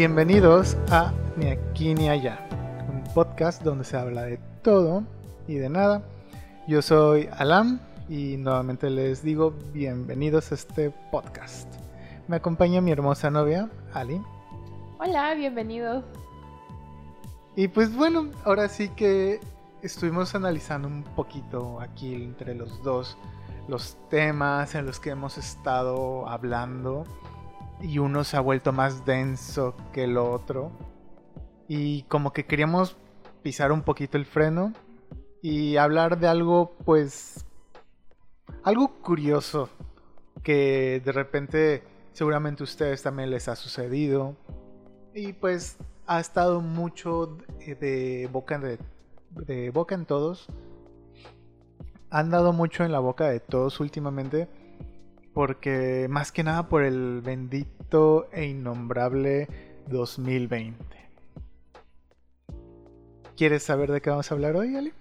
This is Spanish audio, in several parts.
Bienvenidos a Ni aquí ni allá, un podcast donde se habla de todo y de nada. Yo soy Alam y nuevamente les digo bienvenidos a este podcast. Me acompaña mi hermosa novia, Ali. Hola, bienvenidos. Y pues bueno, ahora sí que estuvimos analizando un poquito aquí entre los dos los temas en los que hemos estado hablando y uno se ha vuelto más denso que el otro. Y como que queríamos pisar un poquito el freno y hablar de algo pues algo curioso que de repente seguramente a ustedes también les ha sucedido. Y pues ha estado mucho de, boca de, de boca en todos. Han dado mucho en la boca de todos últimamente porque más que nada por el bendito e innombrable 2020. ¿Quieres saber de qué vamos a hablar hoy, Ali?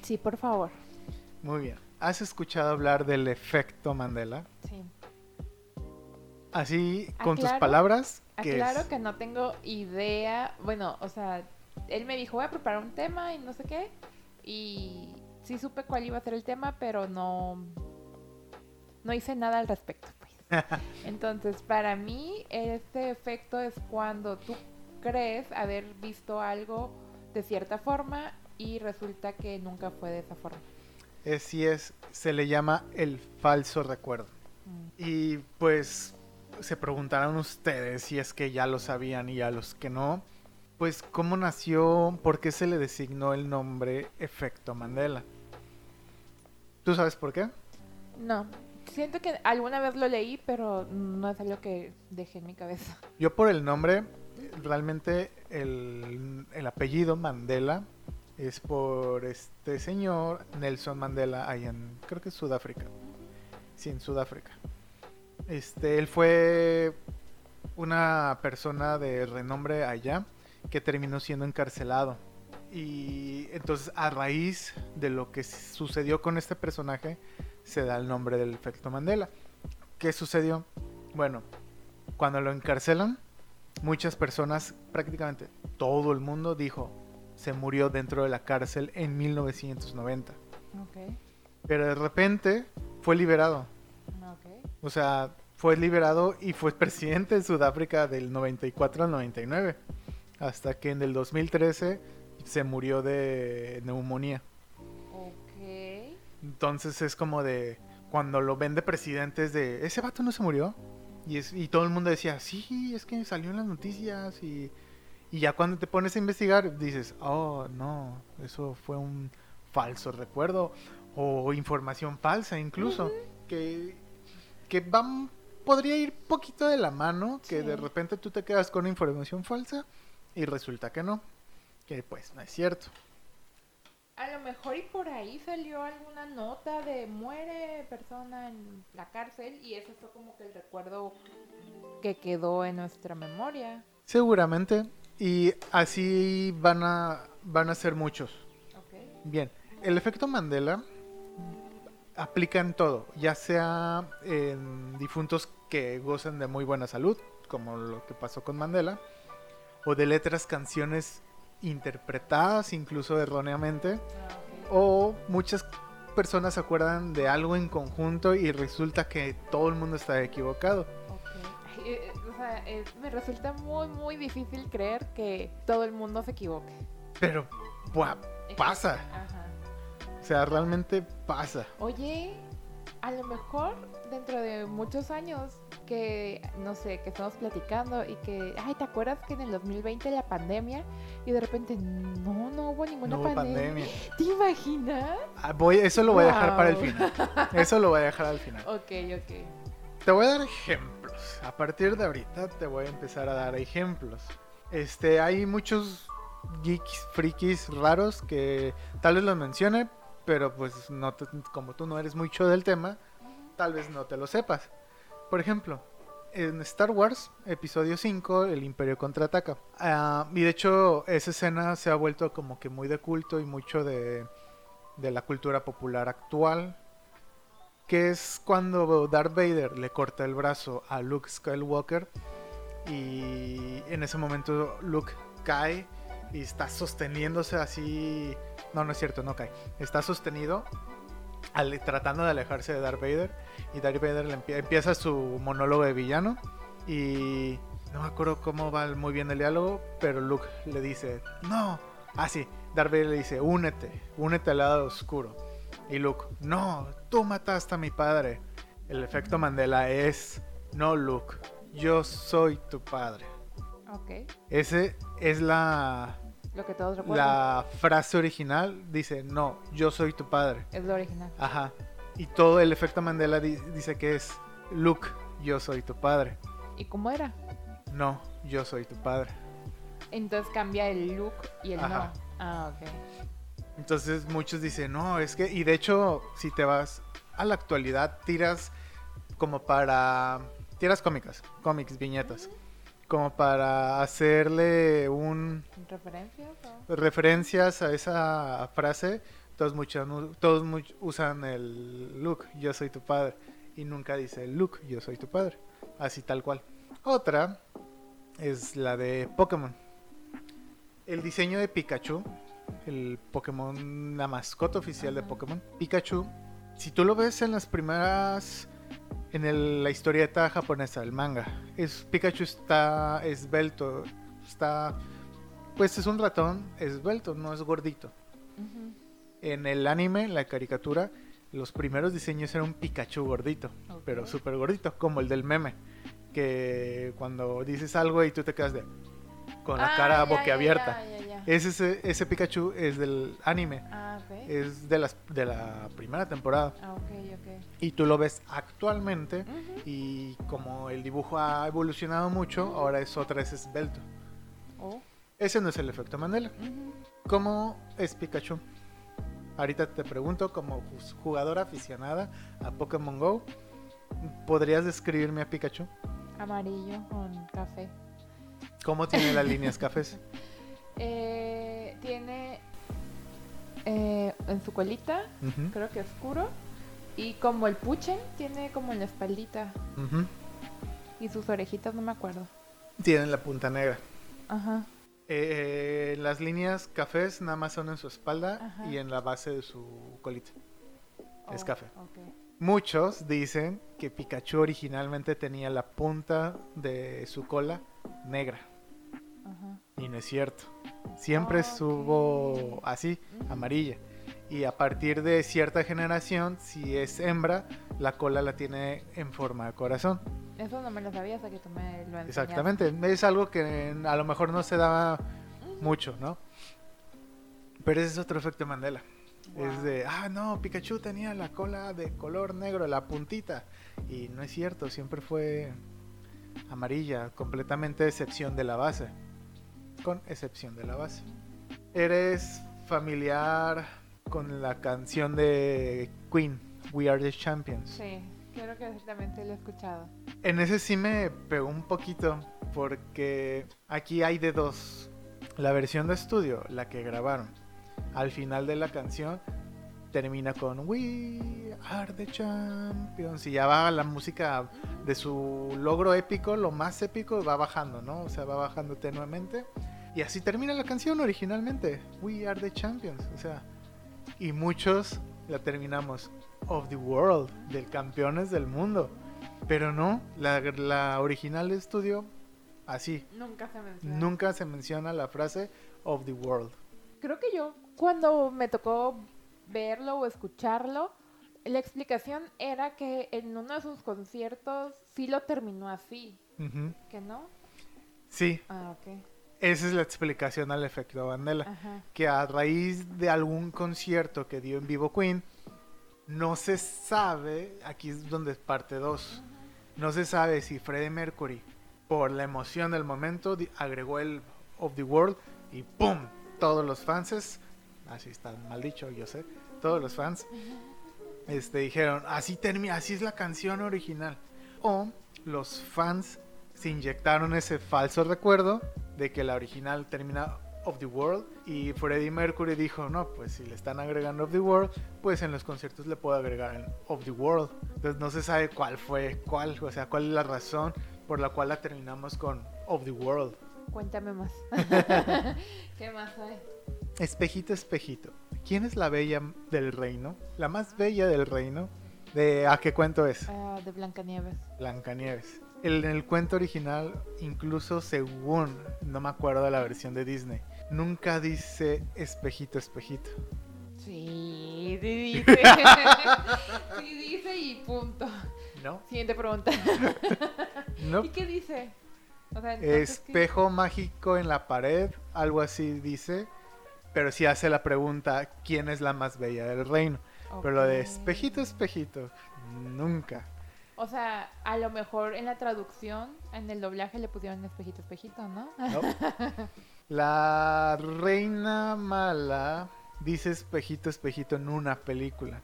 Sí, por favor. Muy bien. ¿Has escuchado hablar del efecto Mandela? Sí. Así, con tus palabras. Claro que no tengo idea. Bueno, o sea, él me dijo, voy a preparar un tema y no sé qué. Y sí supe cuál iba a ser el tema, pero no, no hice nada al respecto. Pues. Entonces, para mí, este efecto es cuando tú crees haber visto algo de cierta forma y resulta que nunca fue de esa forma. Así es, se le llama el falso recuerdo. Mm. Y pues se preguntarán ustedes si es que ya lo sabían y a los que no, pues cómo nació, por qué se le designó el nombre efecto Mandela. ¿Tú sabes por qué? No. Siento que alguna vez lo leí, pero no es algo que dejé en mi cabeza. Yo por el nombre, realmente el, apellido Mandela es por este señor Nelson Mandela ahí en, creo que es Sudáfrica. Sí, en Sudáfrica. Este, él fue una persona de renombre allá que terminó siendo encarcelado y entonces a raíz de lo que sucedió con este personaje se da el nombre del efecto Mandela. ¿Qué sucedió? Bueno, cuando lo encarcelan, muchas personas, prácticamente todo el mundo dijo, se murió dentro de la cárcel en 1990. Pero de repente fue liberado. O sea, fue liberado y fue presidente de Sudáfrica del 94 al 99. Hasta que en el 2013 se murió de neumonía. Entonces es como de cuando lo ven de presidente es de ese vato no se murió. Y, es, y todo el mundo decía, sí, es que salió en las noticias y, y ya cuando te pones a investigar dices, oh, no, eso fue un falso recuerdo o información falsa incluso, que, que van, podría ir poquito de la mano, que de repente tú te quedas con información falsa y resulta que no que pues no es cierto. A lo mejor y por ahí salió alguna nota de muere persona en la cárcel y eso fue como que el recuerdo que quedó en nuestra memoria. Seguramente. Y así van a, van a ser muchos. Bien. El efecto Mandela aplica en todo, ya sea en difuntos que gozan de muy buena salud, como lo que pasó con Mandela, o de letras, canciones interpretadas incluso erróneamente o muchas personas se acuerdan de algo en conjunto y resulta que todo el mundo está equivocado. Eh, o sea, me resulta muy, muy difícil creer que todo el mundo se equivoque. Pero, pasa. O sea, realmente pasa. Oye, a lo mejor dentro de muchos años que, no sé, que estamos platicando y que, ay, ¿te acuerdas que en el 2020 la pandemia y de repente no, no hubo ninguna pandemia. ¿Te imaginas? Ah, voy, eso lo voy a dejar para el final. Eso lo voy a dejar al final. ok, ok. Te voy a dar ejemplos. A partir de ahorita te voy a empezar a dar ejemplos. Este, hay muchos geeks, frikis raros que tal vez los mencione, pero pues no como tú no eres mucho del tema, tal vez no te lo sepas. Por ejemplo, en Star Wars, episodio 5, el Imperio contraataca. Uh, y de hecho, esa escena se ha vuelto como que muy de culto y mucho de, de la cultura popular actual. Que es cuando Darth Vader le corta el brazo a Luke Skywalker y en ese momento Luke cae y está sosteniéndose así. No, no es cierto, no cae. Está sostenido al- tratando de alejarse de Darth Vader y Darth Vader le empie- empieza su monólogo de villano y no me acuerdo cómo va muy bien el diálogo, pero Luke le dice, no, ah sí, Darth Vader le dice, únete, únete al lado oscuro. Y Luke, no, tú mataste a mi padre. El efecto Mandela es, no Luke, yo soy tu padre. Ok. Ese es la, Lo que todos recuerdan. la frase original, dice, no, yo soy tu padre. Es lo original. Ajá. Y todo el efecto Mandela di- dice que es, Luke, yo soy tu padre. ¿Y cómo era? No, yo soy tu padre. Entonces cambia el look y el Ajá. no. Ah, ok. Entonces muchos dicen, no, es que, y de hecho, si te vas a la actualidad, tiras como para, tiras cómicas, cómics, viñetas, como para hacerle un, ¿Referencias? o? referencias a esa frase, todos, muchos, todos much- usan el look, yo soy tu padre, y nunca dice look, yo soy tu padre, así tal cual. Otra es la de Pokémon. El diseño de Pikachu, el Pokémon, la mascota oficial de. Pokémon, Pikachu, si tú lo ves en las primeras, en el- la historieta japonesa, el manga, es Pikachu está esbelto, está pues es un ratón esbelto, no es gordito. En el anime, en la caricatura, los primeros diseños eran un Pikachu gordito, pero súper gordito, como el del meme. Que cuando dices algo y tú te quedas de con la Ah, cara boquiabierta. ya, ya, ya, ya. Ese, ese, Pikachu es del anime, Ah, ok. es de, las, de la primera temporada. Ah. Y tú lo ves actualmente y como el dibujo ha evolucionado mucho, ahora es otra vez esbelto. Oh, Ese no es el efecto Mandela. ¿Cómo es Pikachu? Ahorita te pregunto, como jugadora aficionada a Pokémon Go, ¿podrías describirme a Pikachu? Amarillo con café. ¿Cómo tiene las líneas cafés? Eh, tiene eh, en su colita, creo que oscuro. Y como el puchen, tiene como en la espaldita. Y sus orejitas, no me acuerdo. Tiene la punta negra. Ajá. Eh, las líneas cafés nada más son en su espalda Ajá. y en la base de su colita. Es Oh, café. ok. Muchos dicen que Pikachu originalmente tenía la punta de su cola negra. Ajá. Y no es cierto. Siempre estuvo así, Ujú. amarilla. Y a partir de cierta generación, si es hembra, la cola la tiene en forma de corazón. Eso no me lo sabía hasta que tú me lo enseñaste. Exactamente. Es algo que a lo mejor no se daba mucho, ¿no? Pero ese es otro efecto Mandela. Es de, ah, no, Pikachu tenía la cola de color negro, la puntita. Y no es cierto, siempre fue amarilla, completamente excepción de la base. Con excepción de la base. ¿Eres familiar con la canción de Queen, We Are the Champions? Sí, creo que también te lo he escuchado. En ese sí me pegó un poquito porque aquí hay de dos. La versión de estudio, la que grabaron. Al final de la canción termina con We are the champions y ya va la música de su logro épico, lo más épico va bajando, ¿no? O sea, va bajando tenuemente y así termina la canción originalmente. We are the champions, o sea, y muchos la terminamos of the world, del campeones del mundo. Pero no, la, la original de estudio, así. Nunca se menciona. Nunca se menciona la frase of the world. Creo que yo, cuando me tocó verlo o escucharlo, la explicación era que en uno de sus conciertos sí lo terminó así. ¿Que no? Sí, Ah, ok. esa es la explicación al efecto Mandela. Ajá. Que a raíz de algún concierto que dio en vivo Queen, no se sabe, aquí es donde es parte 2, no se sabe si Freddie Mercury, por la emoción del momento, agregó el of the world y ¡pum! Todos los fans, así está mal dicho, yo sé, todos los fans este, dijeron, así termina, así es la canción original. O los fans se inyectaron ese falso recuerdo de que la original termina of the world y Freddie Mercury dijo, no, pues si le están agregando of the world, pues en los conciertos le puedo agregar el of the world. Entonces no se sabe cuál fue cuál, o sea, cuál es la razón por la cual la terminamos con of the World. Cuéntame más. ¿Qué más hay? Espejito, espejito. ¿Quién es la bella del reino? La más bella del reino. ¿De a qué cuento es? Ah, de Blancanieves. Blancanieves. El, en el cuento original, incluso según, no me acuerdo de la versión de Disney, nunca dice espejito, espejito. Sí, sí dice. sí dice y punto. ¿No? Siguiente pregunta. No. ¿Y qué dice? O sea, entonces, ¿qué- Espejo mágico en la pared, algo así dice. Pero sí hace la pregunta, ¿quién es la más bella del reino? Pero lo de espejito, espejito, nunca. O sea, a lo mejor en la traducción, en el doblaje le pusieron espejito, espejito, ¿no? ¿no? La reina mala dice espejito, espejito en una película,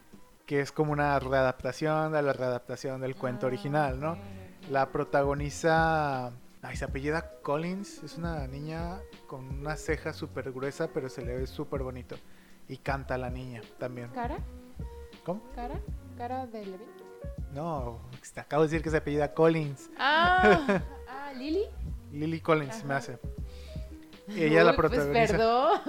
que es como una readaptación de la readaptación del cuento Ah, original, ¿no? La protagoniza... Ay, se apellida Collins, es una niña con una ceja súper gruesa, pero se le ve súper bonito. Y canta la niña también. ¿Cara? ¿Cómo? ¿Cara? ¿Cara de Levin? No, te acabo de decir que se apellida Collins. Ah, ah Lily. Lily Collins me Ajá. hace. Ella la Uy, pues, protagoniza. perdón.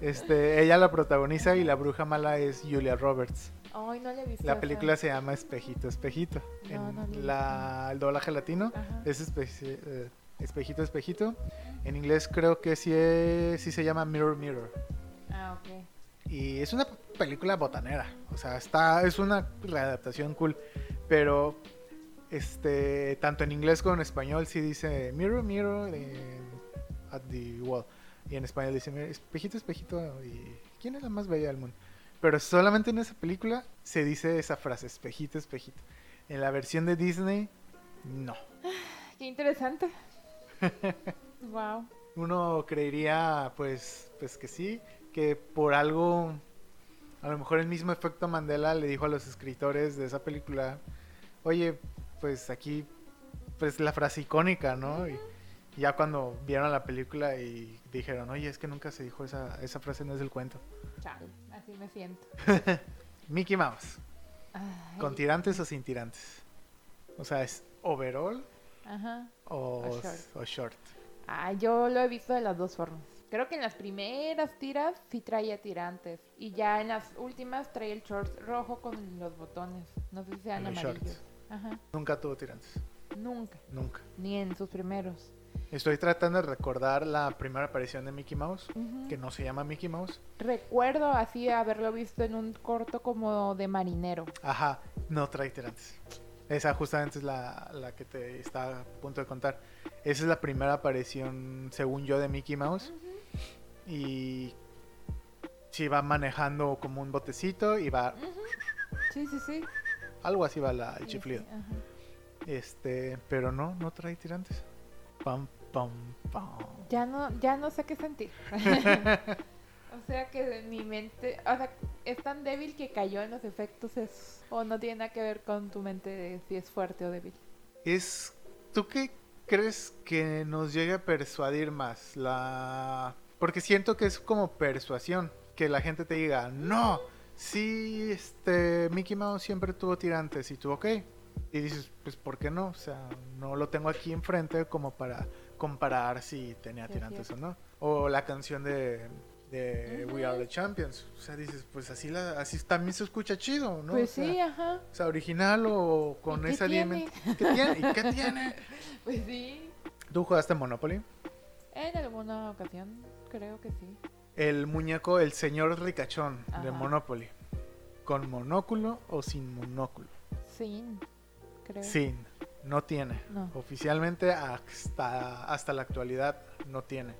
Este, ella la protagoniza y la bruja mala es Julia Roberts. Ay, no le he visto. La esa. película se llama Espejito, Espejito. No, en no la, el doblaje latino Ajá. es espe- eh, Espejito, Espejito. En inglés creo que sí, es- sí se llama Mirror, Mirror. Ah, ok. Y es una película botanera. O sea, está, es una readaptación cool. Pero este, tanto en inglés como en español sí dice Mirror, Mirror at the wall. Y en español dice "Mira, espejito, espejito. Y ¿quién es la más bella del mundo? Pero solamente en esa película se dice esa frase, espejito, espejito. En la versión de Disney, no. Qué interesante. wow. Uno creería, pues, pues que sí, que por algo, a lo mejor el mismo efecto Mandela le dijo a los escritores de esa película, oye, pues aquí, pues la frase icónica, ¿no? Y, y ya cuando vieron la película y dijeron, oye, es que nunca se dijo esa, esa frase, no es del cuento. Chale, así me siento. Mickey Mouse, Ay, ¿con tirantes o sin tirantes? O sea, ¿es overall Ajá. o, O short. o short? Ah, yo lo he visto de las dos formas. Creo que en las primeras tiras sí traía tirantes. Y ya en las últimas traía el short rojo con los botones. No sé si sean Los amarillos. Ajá. Nunca tuvo tirantes, Nunca. nunca. Ni en sus primeros. Estoy tratando de recordar la primera aparición de Mickey Mouse, que no se llama Mickey Mouse. Recuerdo así haberlo visto en un corto como de marinero. Ajá, no trae tirantes. Esa justamente es la, la que te estaba a punto de contar. Esa es la primera aparición, según yo, de Mickey Mouse. Y sí va manejando como un botecito y va... Sí, sí, sí. Algo así va la, el Sí, chiflido. sí. Este, pero no, no trae tirantes. Pam, pam, pam. Ya no, ya no sé qué sentir. o sea que mi mente, o sea, es tan débil que cayó en los efectos es, o no tiene nada que ver con tu mente de si es fuerte o débil. Es, ¿tú qué crees que nos llegue a persuadir más? La, porque siento que es como persuasión, que la gente te diga, no, sí, este, Mickey Mouse siempre tuvo tirantes y tú, ok, y dices, pues, ¿por qué no? O sea, no lo tengo aquí enfrente como para comparar si tenía tirantes o no. O la canción de, de We Are the Champions, o sea, dices, pues así la, así también se escucha chido, ¿no? pues O sea, sí, ajá. o sea, original o con qué esa tiene? ¿Qué tiene? ¿Y qué tiene? Pues sí. ¿Tú jugaste Monopoly? En alguna ocasión, creo que sí. El muñeco, el señor ricachón de. Monopoly. ¿Con monóculo o sin monóculo? Sin, creo. Sin, no tiene. No. Oficialmente hasta, hasta la actualidad no tiene.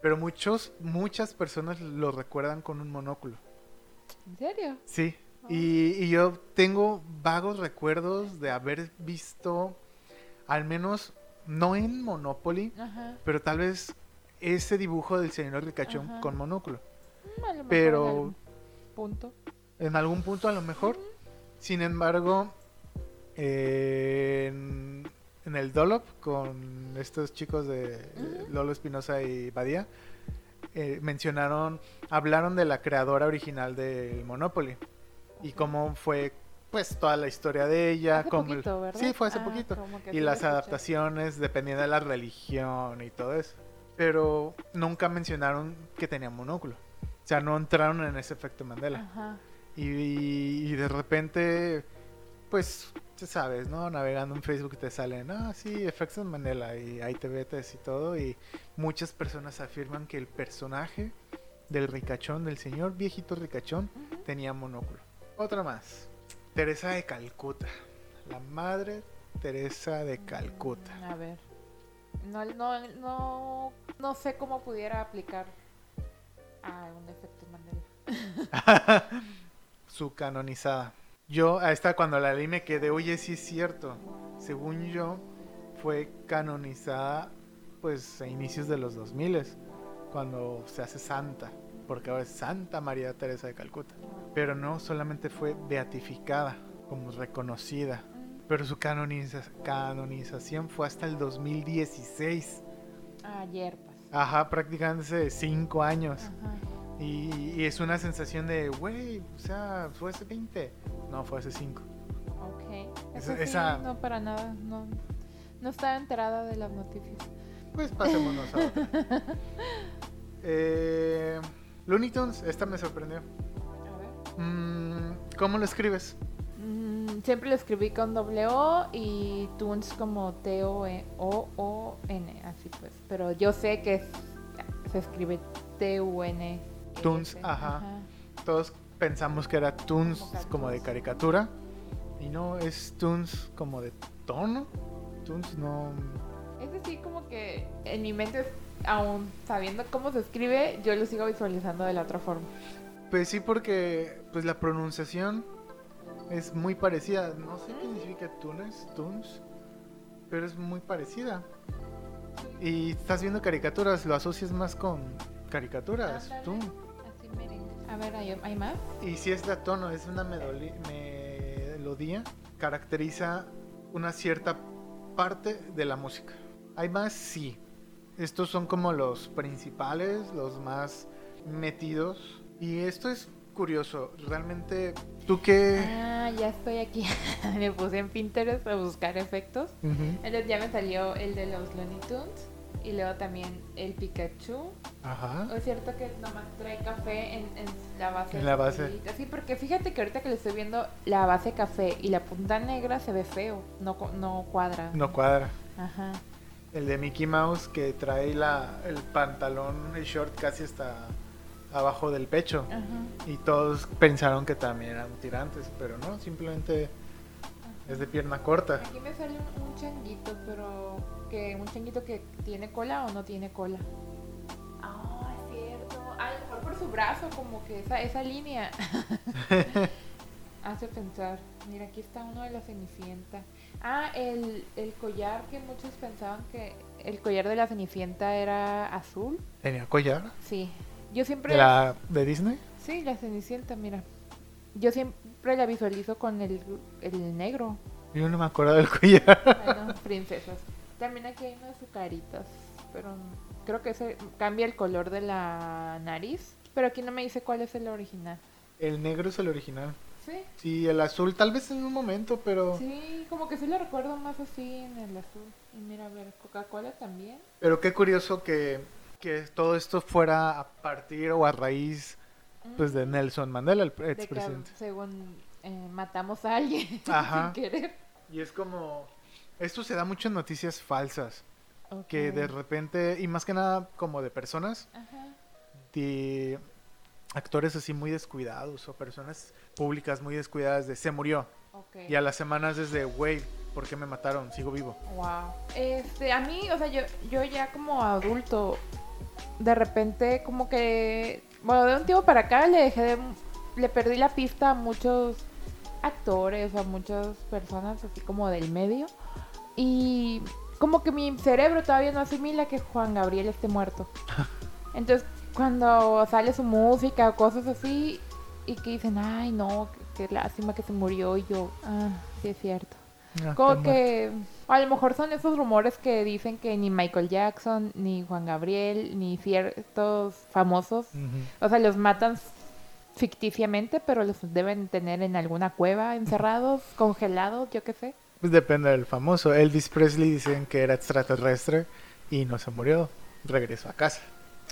Pero muchos, muchas personas lo recuerdan con un monóculo. ¿En serio? Sí. Y, y yo tengo vagos recuerdos de haber visto, al menos, no en Monopoly, Ajá. pero tal vez ese dibujo del señor ricachón Ajá. con monóculo. Mm, Pero- en algún punto. En algún punto a lo mejor. Sin embargo, en, en el Dolop con estos chicos de. Lolo Espinosa y Badía, eh, mencionaron, hablaron de la creadora original del Monopoly y cómo fue pues toda la historia de ella. Hace como el- poquito, ¿verdad? Sí, fue hace Ah, poquito. Y las adaptaciones dependiendo de la religión y todo eso. Pero nunca mencionaron que tenía monóculo. O sea, no entraron en ese efecto Mandela. Ajá. Y, y de repente, pues, sabes, ¿no? Navegando en Facebook te salen, ah, sí, efectos Mandela. Y ahí te metes y todo. Y muchas personas afirman que el personaje del ricachón, del señor viejito ricachón, tenía monóculo. Otra más. Teresa de Calcuta. La madre Teresa de Calcuta. Mm, A ver. No, no, no, no sé cómo pudiera aplicar a un efecto Mandela. Su canonizada. Yo a esta cuando la leí me quedé, oye, sí es cierto. Según yo, fue canonizada pues a inicios de los 2000 cuando se hace santa, porque ahora es Santa María Teresa de Calcuta. Pero no solamente fue beatificada, como reconocida, pero su canoniza- canonización fue hasta el 2016. Ayer, pues. Ajá, prácticamente hace cinco años. Ajá. Y, y es una sensación de, güey, o sea, fue hace 20. No, fue hace 5. Ok. Esa- Eso sí, esa- no para nada. No, no estaba enterada de las noticias. Pues pasémonos a otra. eh, Looney Tunes, esta me sorprendió. A ver. Mm, ¿Cómo lo escribes? Mm, siempre lo escribí con doble O y Tunes como T-O-O-N, así pues. Pero yo sé que es- se escribe T-U-N. Toons, ajá. Todos pensamos que era Toons Como de caricatura. Y no, es Toons como de tono. Toons no... Es decir, como que en mi mente, aún sabiendo cómo se escribe, yo lo sigo visualizando de la otra forma. Pues sí, porque pues la pronunciación es muy parecida. No sé qué significa Tunes, Toons, pero es muy parecida. Y estás viendo caricaturas, lo asocias más con caricaturas, Ándale. A ver, ¿hay, más? Y si es de tono, es una melodía, caracteriza una cierta parte de la música. ¿Hay más? Sí. Estos son como los principales, los más metidos. Y esto es curioso. Realmente, ¿tú qué...? Ah, ya estoy aquí. me puse en Pinterest a buscar efectos. Ujú. Entonces ya me salió el de los Looney Tunes y luego también el Pikachu. Ajá. ¿O es cierto que nomás trae café en, en la base? En la base. Sí, porque fíjate que ahorita que le estoy viendo la base café y la punta negra se ve feo, no, no cuadra. No cuadra. Ajá. El de Mickey Mouse que trae la, el pantalón, el short casi hasta abajo del pecho. Ajá. Y todos pensaron que también eran tirantes, pero no, simplemente es de pierna corta. Aquí me sale un, un changuito, pero que un changuito que tiene cola o no tiene cola. Ah, es cierto. A lo mejor por su brazo, como que esa, esa línea hace pensar. Mira, aquí está uno de la Cenicienta. Ah, el, el collar que muchos pensaban que el collar de la Cenicienta era azul. Tenía collar. Sí. Yo siempre... ¿De, la, de Disney? Sí, la Cenicienta, mira. Yo siempre la visualizo con el, el negro. Yo no me acuerdo del collar. Bueno, princesas. También aquí hay unas azucaritas, pero creo que se cambia el color de la nariz. Pero aquí no me dice cuál es el original. El negro es el original. Sí, Sí, el azul tal vez en un momento, pero... sí, como que sí lo recuerdo más así en el azul. Y mira, a ver, Coca-Cola también. Pero qué curioso que, que todo esto fuera a partir o a raíz pues de Nelson Mandela, el expresidente. según eh, matamos a alguien Ajá. sin querer. Y es como... Esto se da mucho en noticias falsas, que de repente, y más que nada como de personas, Ajá. de actores así muy descuidados o personas públicas muy descuidadas de se murió. Y a las semanas desde, güey, ¿por qué me mataron? Sigo vivo. Wow. Este, a mí, o sea, yo, yo ya como adulto, de repente como que, bueno, de un tiempo para acá le dejé de, le perdí la pista a muchos actores, a muchas personas así como del medio. Y como que mi cerebro todavía no asimila que Juan Gabriel esté muerto. Entonces, cuando sale su música o cosas así, y que dicen, ay, no, qué, qué lástima que se murió, y yo, ah, sí es cierto. Ah, Como está a lo mejor son esos rumores que dicen que ni Michael Jackson, ni Juan Gabriel, ni ciertos famosos, o sea, los matan ficticiamente, pero los deben tener en alguna cueva, encerrados, congelados, yo qué sé. Pues depende del famoso. Elvis Presley dicen que era extraterrestre y no se murió. Regresó a casa.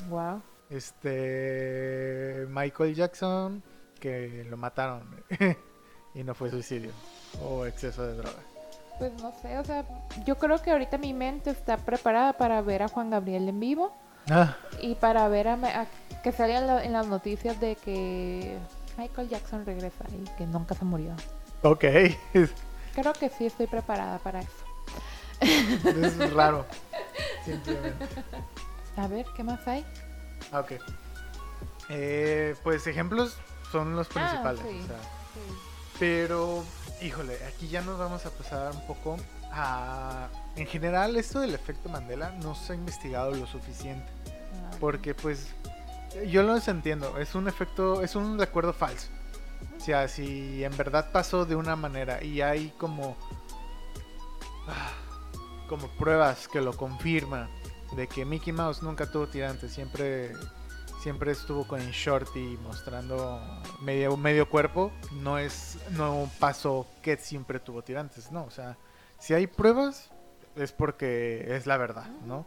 Wow. Este. Michael Jackson, que lo mataron y no fue suicidio o exceso de droga. Pues no sé, o sea, yo creo que ahorita mi mente está preparada para ver a Juan Gabriel en vivo Ah, y para ver a, a- que salga en, la- en las noticias de que Michael Jackson regresa y que nunca se murió. ok. Creo que sí estoy preparada para eso. es raro. Simplemente. A ver, ¿qué más hay? Ah, Ok. Eh, pues ejemplos son los principales. Ah, sí. o sea, pero, híjole, aquí ya nos vamos a pasar un poco a... En general, esto del efecto Mandela no se ha investigado lo suficiente. Ah, Porque pues yo lo entiendo, es un efecto, es un recuerdo falso. O sea, si en verdad pasó de una manera y hay como ah, como pruebas que lo confirman de que Mickey Mouse nunca tuvo tirantes, siempre siempre estuvo con el shorty mostrando medio medio cuerpo, no es no pasó que siempre tuvo tirantes, no, o sea, si hay pruebas es porque es la verdad, ¿no?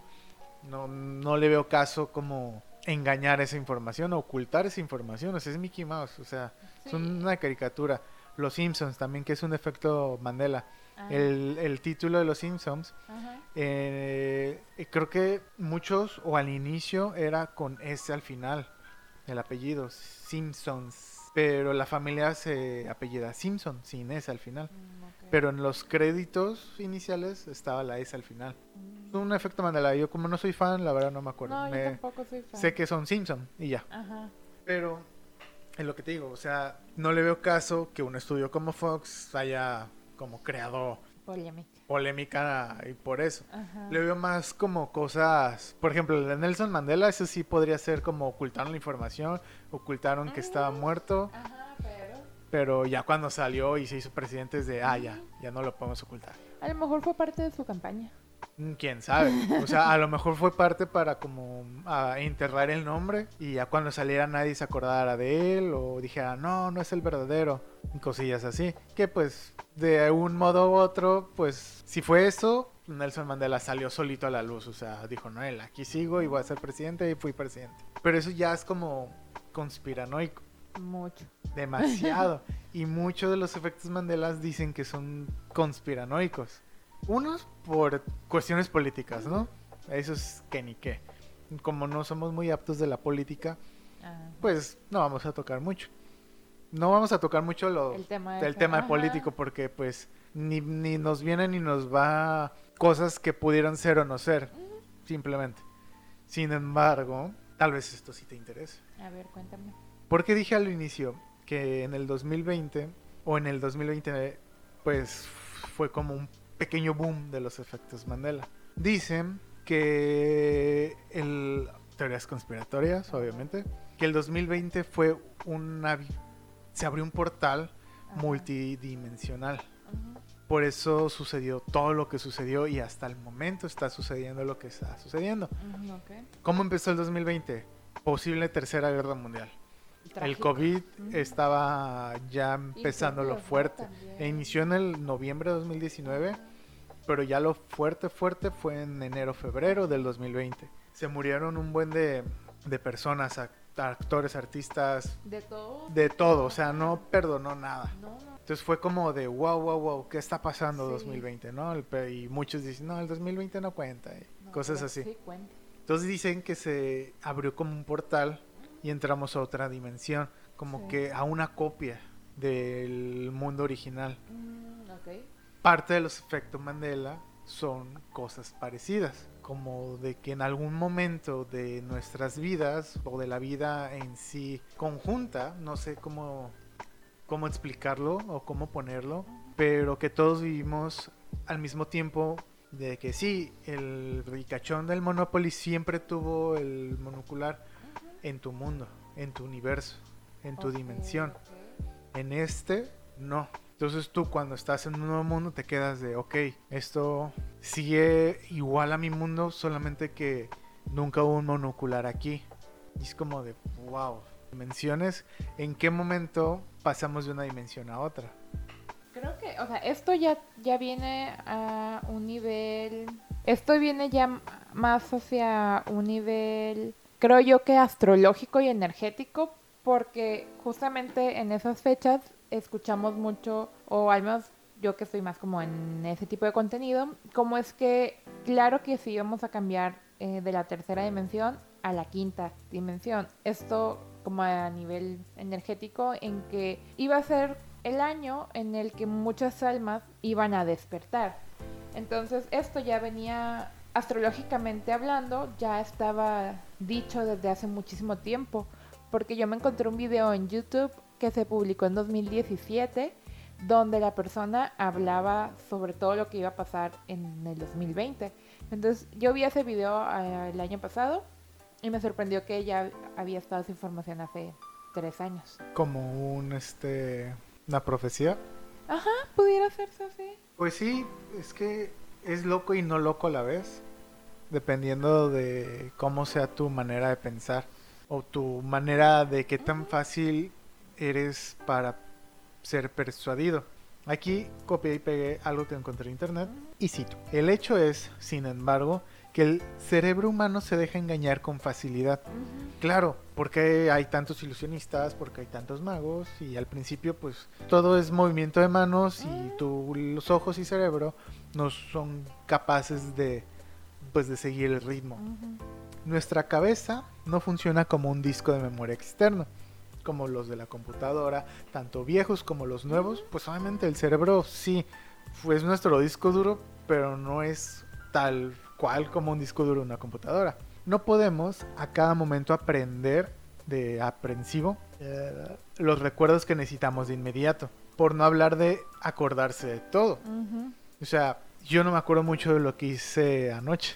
No, no le veo caso como engañar esa información, ocultar esa información. O sea, es Mickey Mouse, o sea, es una caricatura. Los Simpsons también, que es un efecto Mandela. Ah, El, el título de Los Simpsons, eh, creo que muchos, o al inicio, era con S al final, el apellido, Simpsons. Pero la familia se apellida Simpson, sin S al final. Mm. Pero en los créditos iniciales estaba la S al final. Mm. Un efecto Mandela. Yo como no soy fan, la verdad no me acuerdo. No, yo tampoco soy fan. sé que son Simpson y ya. Ajá. Pero es lo que te digo, o sea, no le veo caso que un estudio como Fox haya como creado Polémica. polémica y por eso. Ajá. Le veo más como cosas, por ejemplo, el de Nelson Mandela, eso sí podría ser como ocultaron la información, ocultaron que estaba muerto, Ajá, pero... pero ya cuando salió y se hizo presidente es de, ah, ya, ya no lo podemos ocultar. A lo mejor fue parte de su campaña. Mm, Quién sabe. O sea, a lo mejor fue parte para como a enterrar el nombre y ya cuando saliera nadie se acordara de él o dijera, no, no es el verdadero. y Cosillas así. Que pues de un modo u otro, pues si fue eso, Nelson Mandela salió solito a la luz. O sea, dijo, no, él, aquí sigo y voy a ser presidente y fui presidente. Pero eso ya es como conspiranoico. Mucho. Demasiado. y muchos de los efectos Mandela dicen que son conspiranoicos. Unos por cuestiones políticas, ¿no? Eso es que ni qué. Como no somos muy aptos de la política, Ajá. pues no vamos a tocar mucho. No vamos a tocar mucho lo, El tema político porque pues ni, ni nos viene ni nos va cosas que pudieran ser o no ser, simplemente. Sin embargo, tal vez esto sí te interese. A ver, cuéntame. Porque dije al inicio que en el 2020 o en el 2020 pues fue como un pequeño boom de los efectos Mandela. Dicen que el teorías conspiratorias, obviamente, que el 2020 fue una se abrió un portal Ajá. multidimensional. Ajá. Por eso sucedió todo lo que sucedió y hasta el momento está sucediendo lo que está sucediendo. ¿Cómo empezó el 2020? Posible tercera guerra mundial. El. COVID estaba ya empezando lo fuerte. E inició en el noviembre de 2019, pero ya lo fuerte, fuerte fue en enero, febrero del 2020. Se murieron un buen de, de personas, act- actores, artistas, De todo. de todo. O sea, no perdonó nada. No, no. Entonces fue como de wow, wow, wow, ¿qué está pasando Sí. 2020? ¿no? Y muchos dicen, no, el 2020 no cuenta. y no, cosas así. Sí, cuenta. Entonces dicen que se abrió como un portal y entramos a otra dimensión, como Sí. que a una copia del mundo original. Mm. Parte de los efectos Mandela son cosas parecidas, como de que en algún momento de nuestras vidas o de la vida en sí conjunta, no sé cómo cómo explicarlo o cómo ponerlo, pero que todos vivimos al mismo tiempo de que sí, el ricachón del Monopoly siempre tuvo el monocular en tu mundo, en tu universo, en tu dimensión. En este, no. Entonces tú cuando estás en un nuevo mundo te quedas de, ok, esto sigue igual a mi mundo, solamente que nunca hubo un monocular aquí. Y es como de, wow. dimensiones, ¿en qué momento pasamos de una dimensión a otra? Creo que, o sea, esto ya, ya viene a un nivel, esto viene ya más hacia un nivel, creo yo que astrológico y energético, porque justamente en esas fechas escuchamos mucho, o al menos yo que estoy más como en ese tipo de contenido, como es que, claro que si vamos a cambiar eh, de la tercera dimensión a la quinta dimensión. Esto como a nivel energético en que iba a ser el año en el que muchas almas iban a despertar. Entonces esto ya venía astrológicamente hablando, ya estaba dicho desde hace muchísimo tiempo, porque yo me encontré un video en YouTube que se publicó en 2017 donde la persona hablaba sobre todo lo que iba a pasar en el 2020. Entonces yo vi ese video eh, el año pasado y me sorprendió que ya había estado esa información hace tres años. Como un, este, una profecía. Ajá, pudiera hacerse así. Pues sí, es que es loco y no loco a la vez, dependiendo de cómo sea tu manera de pensar o tu manera de qué tan fácil eres para ser persuadido. Aquí copié y pegué algo que encontré en internet y cito. El hecho es, sin embargo, que el cerebro humano se deja engañar con facilidad. Claro, porque hay tantos ilusionistas, porque hay tantos magos y al principio pues todo es movimiento de manos y tu, los ojos y cerebro no son capaces de pues de seguir el ritmo. Nuestra cabeza no funciona como un disco de memoria externo como los de la computadora, tanto viejos como los nuevos, pues obviamente el cerebro sí es nuestro disco duro, pero no es tal cual como un disco duro de una computadora. No podemos a cada momento aprender de aprensivo eh, los recuerdos que necesitamos de inmediato, por no hablar de acordarse de todo. O sea, yo no me acuerdo mucho de lo que hice anoche,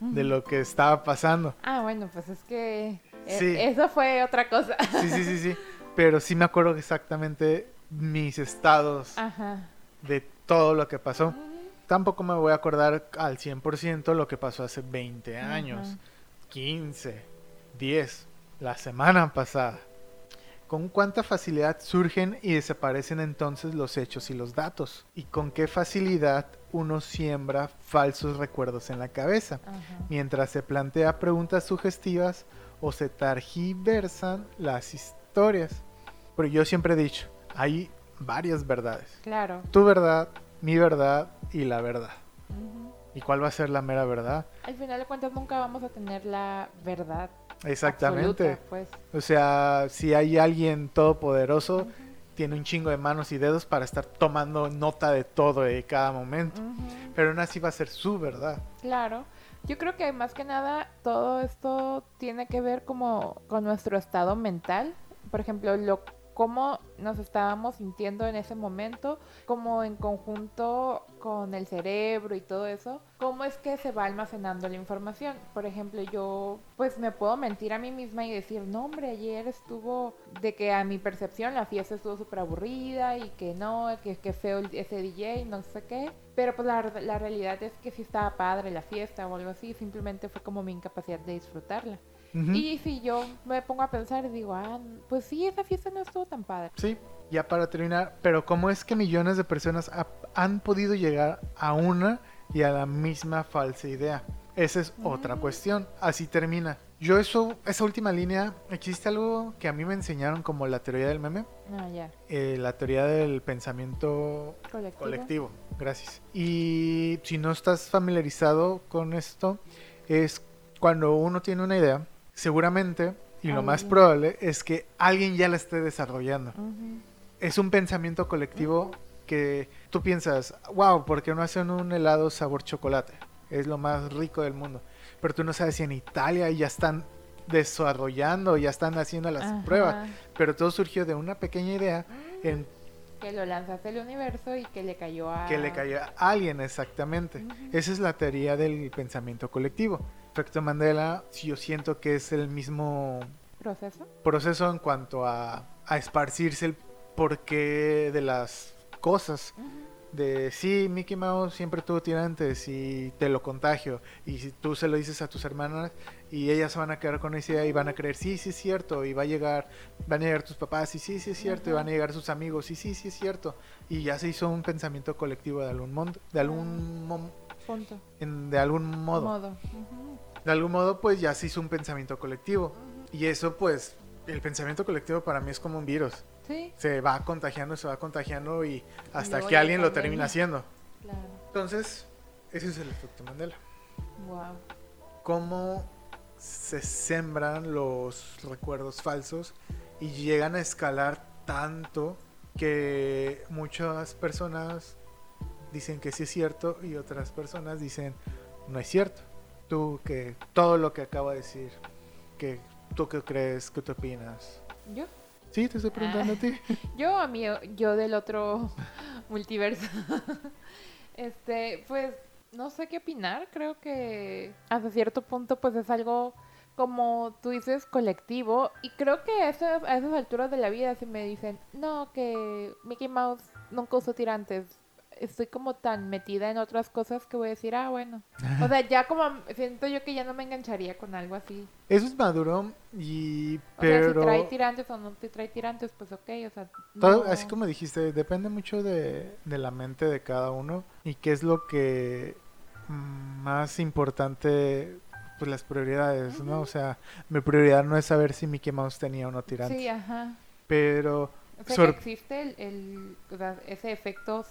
de lo que estaba pasando. Ah, bueno, pues es que eh, eso fue otra cosa. Sí, sí, sí, sí. Pero sí me acuerdo exactamente mis estados de todo lo que pasó. Tampoco me voy a acordar al 100% lo que pasó hace 20 años, 15, 10, la semana pasada. ¿Con cuánta facilidad surgen y desaparecen entonces los hechos y los datos? ¿Y con qué facilidad uno siembra falsos recuerdos en la cabeza mientras se plantea preguntas sugestivas o se targiversan las historias. Pero yo siempre he dicho, hay varias verdades. Claro. Tu verdad, mi verdad y la verdad. ¿Y cuál va a ser la mera verdad? Al final de cuentas nunca vamos a tener la verdad. Exactamente. pues. O sea, si hay alguien todopoderoso, tiene un chingo de manos y dedos para estar tomando nota de todo de cada momento. Pero aún así va a ser su verdad. Claro. Yo creo que más que nada todo esto tiene que ver como con nuestro estado mental. Por ejemplo, lo cómo nos estábamos sintiendo en ese momento, como en conjunto con el cerebro y todo eso, cómo es que se va almacenando la información. Por ejemplo, yo pues me puedo mentir a mí misma y decir, no hombre, ayer estuvo, de que a mi percepción la fiesta estuvo súper aburrida y que no, que, que feo ese DJ, no sé qué. Pero pues la, la realidad es que sí estaba padre la fiesta o algo así, simplemente fue como mi incapacidad de disfrutarla. Y si yo me pongo a pensar y digo, ah, pues sí, esa fiesta no estuvo tan padre. Sí, ya para terminar, pero ¿cómo es que millones de personas han podido llegar a una y a la misma falsa idea? Esa es otra mm. cuestión. Así termina. Yo eso, esa última línea, existe algo que a mí me enseñaron como la teoría del meme. Ah, ya. Eh, la teoría del pensamiento colectivo. colectivo. Gracias. Y si no estás familiarizado con esto, es cuando uno tiene una idea, seguramente, y lo más probable, es que alguien ya la esté desarrollando. Es un pensamiento colectivo que tú piensas, wow, ¿por qué no hacen un helado sabor chocolate? Es lo más rico del mundo. Pero tú no sabes si en Italia ya están desarrollando, ya están haciendo las pruebas. Pero todo surgió de una pequeña idea en que lo lanzaste al universo y que le cayó a... Que le cayó a alguien, exactamente. Esa es la teoría del pensamiento colectivo efecto Mandela, yo siento que es el mismo proceso. Proceso en cuanto a, a esparcirse el porqué de las cosas. De sí, Mickey Mouse siempre tuvo tirantes y te lo contagio. Y si tú se lo dices a tus hermanas y ellas se van a quedar con esa idea y van a creer, sí, sí es cierto, y va a llegar, van a llegar tus papás, y sí, sí es cierto, y van a llegar sus amigos, y sí, sí es cierto. Y ya se hizo un pensamiento colectivo de algún modo, de algún, mom- Punto. en- de algún modo. De algún modo, pues ya se hizo un pensamiento colectivo. Y eso, pues, el pensamiento colectivo para mí es como un virus. Sí, Se va contagiando, se va contagiando y hasta luego que alguien lo termina haciendo. claro. Entonces, ese es el efecto Mandela. Wow. Cómo se sembran los recuerdos falsos y llegan a escalar tanto que muchas personas dicen que sí es cierto y otras personas dicen no es cierto. Tú que todo lo que acabo de decir, que tú qué crees, qué te opinas. ¿Yo? Sí, te estoy preguntando Ah. a ti. Yo a mí, yo del otro multiverso. este, pues no sé qué opinar. Creo que hasta cierto punto pues es algo como tú dices colectivo y creo que a esas, a esas alturas de la vida si me dicen no que Mickey Mouse nunca usó tirantes estoy como tan metida en otras cosas que voy a decir ah bueno o sea ya como siento yo que ya no me engancharía con algo así. Eso es maduro y o pero sea si trae tirantes o no te trae tirantes pues ok o sea Todo, no- así como dijiste, depende mucho de, de la mente de cada uno y qué es lo que mm, más importante, pues las prioridades, ¿no? O sea, mi prioridad no es saber si Mickey Mouse tenía o no tirante, sí ajá. Pero O sea, que existe el, el- o sea, ese efecto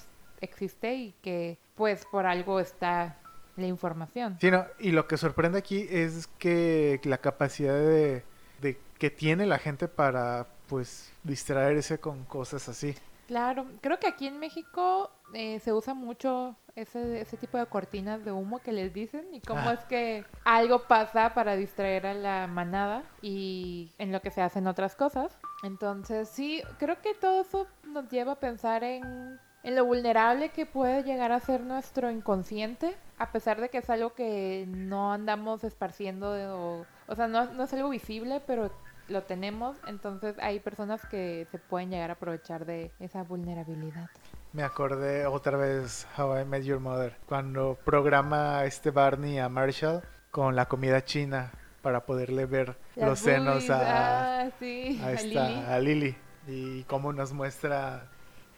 existe y que pues por algo está la información. sí, no, y lo que sorprende aquí es que la capacidad de, de que tiene la gente para, pues, distraerse con cosas así. Claro, creo que aquí en México eh, se usa mucho ese, ese tipo de cortinas de humo que les dicen y cómo Ah. es que algo pasa para distraer a la manada y en lo que se hacen otras cosas. Entonces sí, creo que todo eso nos lleva a pensar en, en lo vulnerable que puede llegar a ser nuestro inconsciente, a pesar de que es algo que no andamos esparciendo, de- o, o sea, no, no es algo visible, pero lo tenemos, entonces hay personas que se pueden llegar a aprovechar de esa vulnerabilidad. Me acordé otra vez How I Met Your Mother, cuando programa este Barney a Marshall con la comida china para poderle ver Las los senos boobies, a, ah, sí, a a esta- Lily. a Lily y cómo nos muestra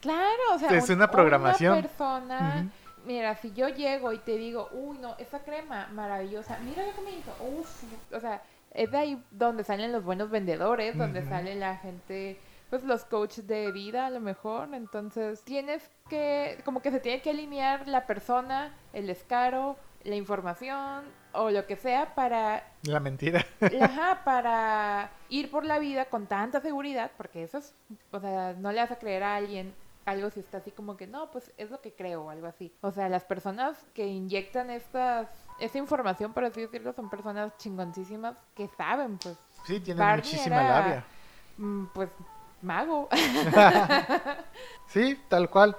Claro, o sea, Es un- una programación. persona, mira, si yo llego y te digo, uy, no, esa crema maravillosa, mira lo que me hizo, uff, o sea, es de ahí donde salen los buenos vendedores, donde Ujú. sale la gente, pues los coaches de vida a lo mejor, entonces tienes que, como que se tiene que alinear la persona, el descaro, la información o lo que sea para la mentira. Ajá, para ir por la vida con tanta seguridad, porque eso es, o sea, no le vas a creer a alguien algo si está así como que no, pues es lo que creo o algo así. O sea, las personas que inyectan estas, esta información, por así decirlo, son personas chingoncísimas que saben, pues, Sí, tiene Barney muchísima era- labia. mm, pues, mago, Sí, tal cual.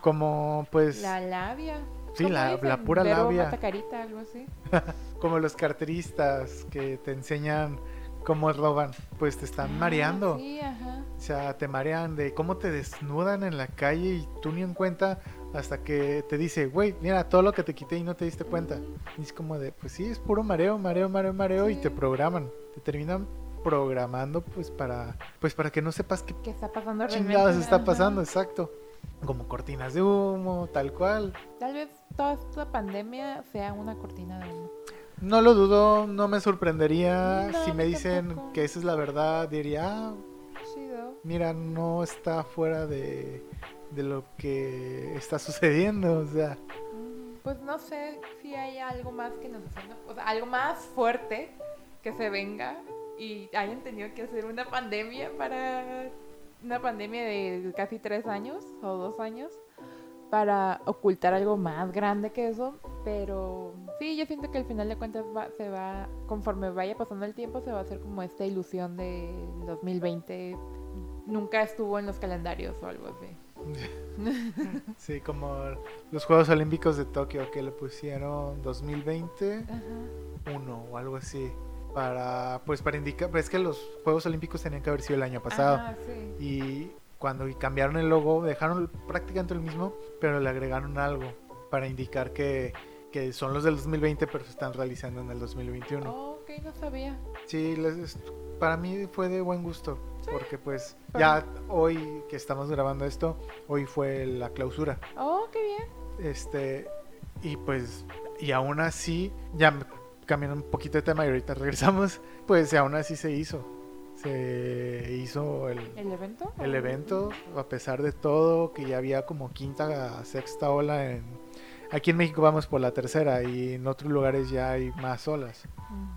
Como pues la labia. Sí, ¿Cómo la- la pura labia. carita, algo así. como los carteristas que te enseñan cómo roban, pues te están Ah, mareando. Sí, ajá. O sea, te marean de cómo te desnudan en la calle y tú ni en cuenta hasta que te dice, güey, mira todo lo que te quité y no te diste cuenta. Y es como de, pues sí, es puro mareo, mareo, mareo, mareo y Sí. te programan. Te terminan programando pues para pues para que no sepas qué ¿Qué está pasando chingados está Ajá. pasando, exacto. Como cortinas de humo, tal cual. Tal vez toda esta pandemia sea una cortina de humo. No lo dudo, no me sorprendería No, si me dicen tampoco. que esa es la verdad, diría, ah, mira, no está fuera de, de lo que está sucediendo, o sea, Mm, Pues no sé si hay algo más que nos ofenda, o sea, algo más fuerte que se venga y hayan tenido que hacer una pandemia para una pandemia de casi tres años o dos años para ocultar algo más grande que eso, pero sí, yo siento que al final de cuentas va- se va, conforme vaya pasando el tiempo, se va a hacer como esta ilusión de 2020 nunca estuvo en los calendarios o algo así. sí, como los Juegos Olímpicos de Tokio que le pusieron 2020 Ajá. uno o algo así para pues para indicar, pues es que los Juegos Olímpicos tenían que haber sido el año pasado Ajá, sí. y cuando cambiaron el logo, dejaron prácticamente lo mismo, pero le agregaron algo para indicar que, que son los del 2020, pero se están realizando en el 2021. Oh, ok, no sabía. Sí, les- para mí fue de buen gusto, porque pues ya hoy que estamos grabando esto, hoy fue la clausura. Oh, qué bien. Este, y pues, y aún así, ya cambiando un poquito de tema y ahorita regresamos, pues aún así se hizo. Se hizo el, ¿El evento? el evento, a pesar de todo, que ya había como quinta, sexta ola en... Aquí en México vamos por la tercera y en otros lugares ya hay más olas. Mm.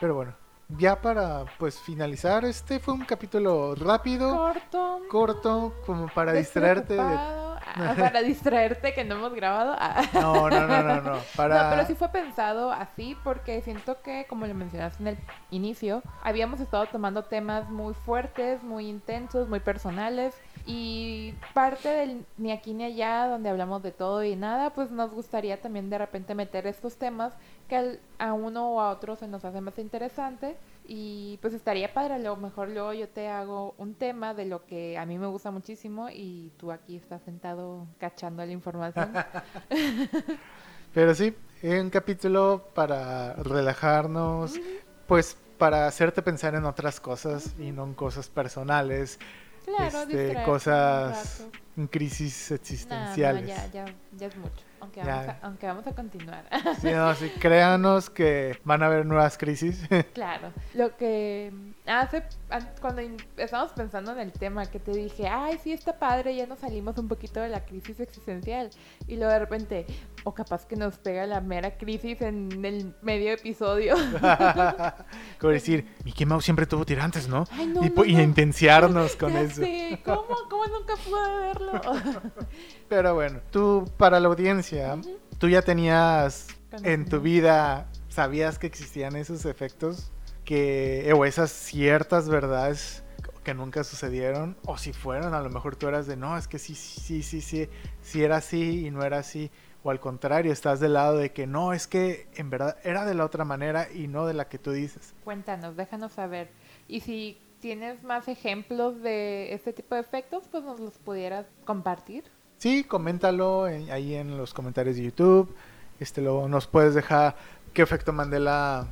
Pero bueno, ya para pues finalizar, este fue un capítulo rápido, Corto. corto, como para distraerte de... para distraerte que no hemos grabado. No, no, no, no, no. Para... No, pero sí fue pensado así porque siento que, como lo mencionaste en el inicio, habíamos estado tomando temas muy fuertes, muy intensos, muy personales y parte del ni aquí ni allá, donde hablamos de todo y nada, pues nos gustaría también de repente meter estos temas que al- a uno o a otro se nos hace más interesante y pues estaría padre, a lo mejor luego yo te hago un tema de lo que a mí me gusta muchísimo y tú aquí estás sentado cachando la información. Pero sí, un capítulo para relajarnos, pues para hacerte pensar en otras cosas y no en cosas personales, Claro, este, cosas. En crisis existenciales. no, ya, ya, ya es mucho. Aunque. Vamos, a, aunque vamos a continuar. Sí, no, sí, créanos que van a haber nuevas crisis. claro. Lo que hace, an- cuando estábamos pensando en el tema, que te dije, ay, sí, está padre, ya nos salimos un poquito de la crisis existencial. Y luego de repente, o capaz que nos pega la mera crisis en el medio episodio. Como decir, Mickey Mouse siempre tuvo tirantes, ¿no? Ay, no, y, no, y no. intenciarnos con eso. ¿cómo? ¿Cómo nunca pude verlo? Pero bueno, tú, para la audiencia, tú ya tenías en tu vida, sabías que existían esos efectos, que, o esas ciertas verdades que nunca sucedieron, o si fueron, a lo mejor tú eras de, no, es que sí, sí, sí, sí, sí era así y no era así, o al contrario, estás del lado de que no, es que en verdad era de la otra manera y no de la que tú dices. Cuéntanos, déjanos saber. Y si tienes más ejemplos de este tipo de efectos, pues nos los pudieras compartir. Sí, coméntalo en- ahí en los comentarios de YouTube. Este, luego nos puedes dejar qué efecto Mandela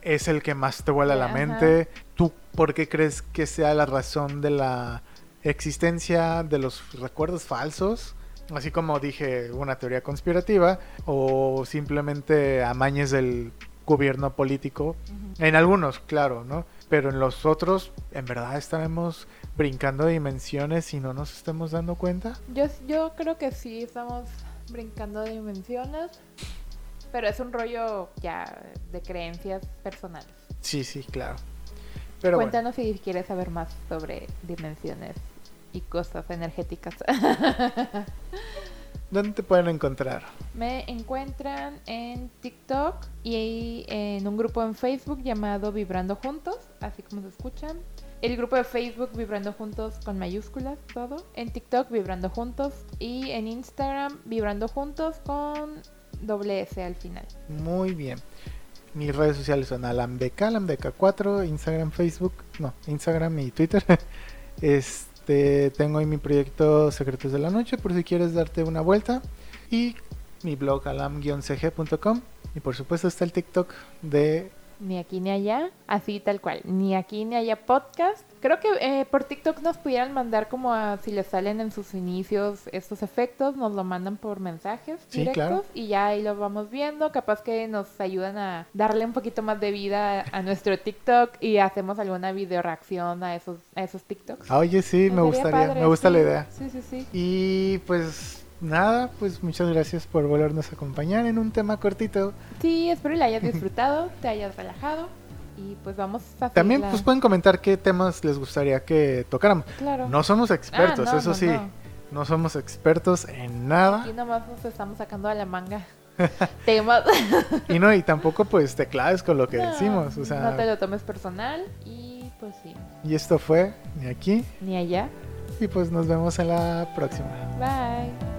es el que más te vuela a la Ajá. mente. ¿Tú por qué crees que sea la razón de la existencia de los recuerdos falsos? Así como dije, una teoría conspirativa o simplemente amañes del gobierno político. En algunos, claro, ¿no? Pero en los otros, ¿en verdad estaremos brincando dimensiones y no nos estemos dando cuenta? Yo, yo creo que sí, estamos brincando dimensiones, pero es un rollo ya de creencias personales. Sí, sí, claro. Pero bueno, Cuéntanos si quieres saber más sobre dimensiones y cosas energéticas. ¿dónde te pueden encontrar? Me encuentran en TikTok y en un grupo en Facebook llamado Vibrando Juntos, así como se escuchan. El grupo de Facebook Vibrando Juntos con mayúsculas, todo. En TikTok Vibrando Juntos y en Instagram Vibrando Juntos con doble S al final. Muy bien. Mis redes sociales son alamdeca, alamdeca4, Instagram, Facebook, no, Instagram y Twitter. Este, tengo ahí mi proyecto Secretos de la Noche por si quieres darte una vuelta. Y mi blog alam-cg.com. Y por supuesto está el TikTok de Ni aquí ni allá, así tal cual. Ni aquí ni allá podcast. Creo que eh, por TikTok nos pudieran mandar como a, si les salen en sus inicios estos efectos, nos lo mandan por mensajes Sí, directos claro. y ya ahí lo vamos viendo. Capaz que nos ayudan a darle un poquito más de vida a nuestro TikTok y hacemos alguna video reacción a esos, a esos TikToks. Ah, Oye, sí, me gustaría, padre, me gusta sí. la idea. Sí, sí, sí. Y pues nada, pues muchas gracias por volvernos a acompañar en un tema cortito. Sí, espero la hayas disfrutado, te hayas relajado y pues vamos a También pues pueden comentar qué temas les gustaría que tocáramos. Claro. No somos expertos, Ah, no, eso no, sí. no. No somos expertos en nada. Aquí nomás nos estamos sacando a la manga temas. Y no, y tampoco pues te claves con lo que decimos. O sea, No te lo tomes personal y pues sí, y esto fue de aquí. ni allá. Y pues nos vemos en la próxima. Bye.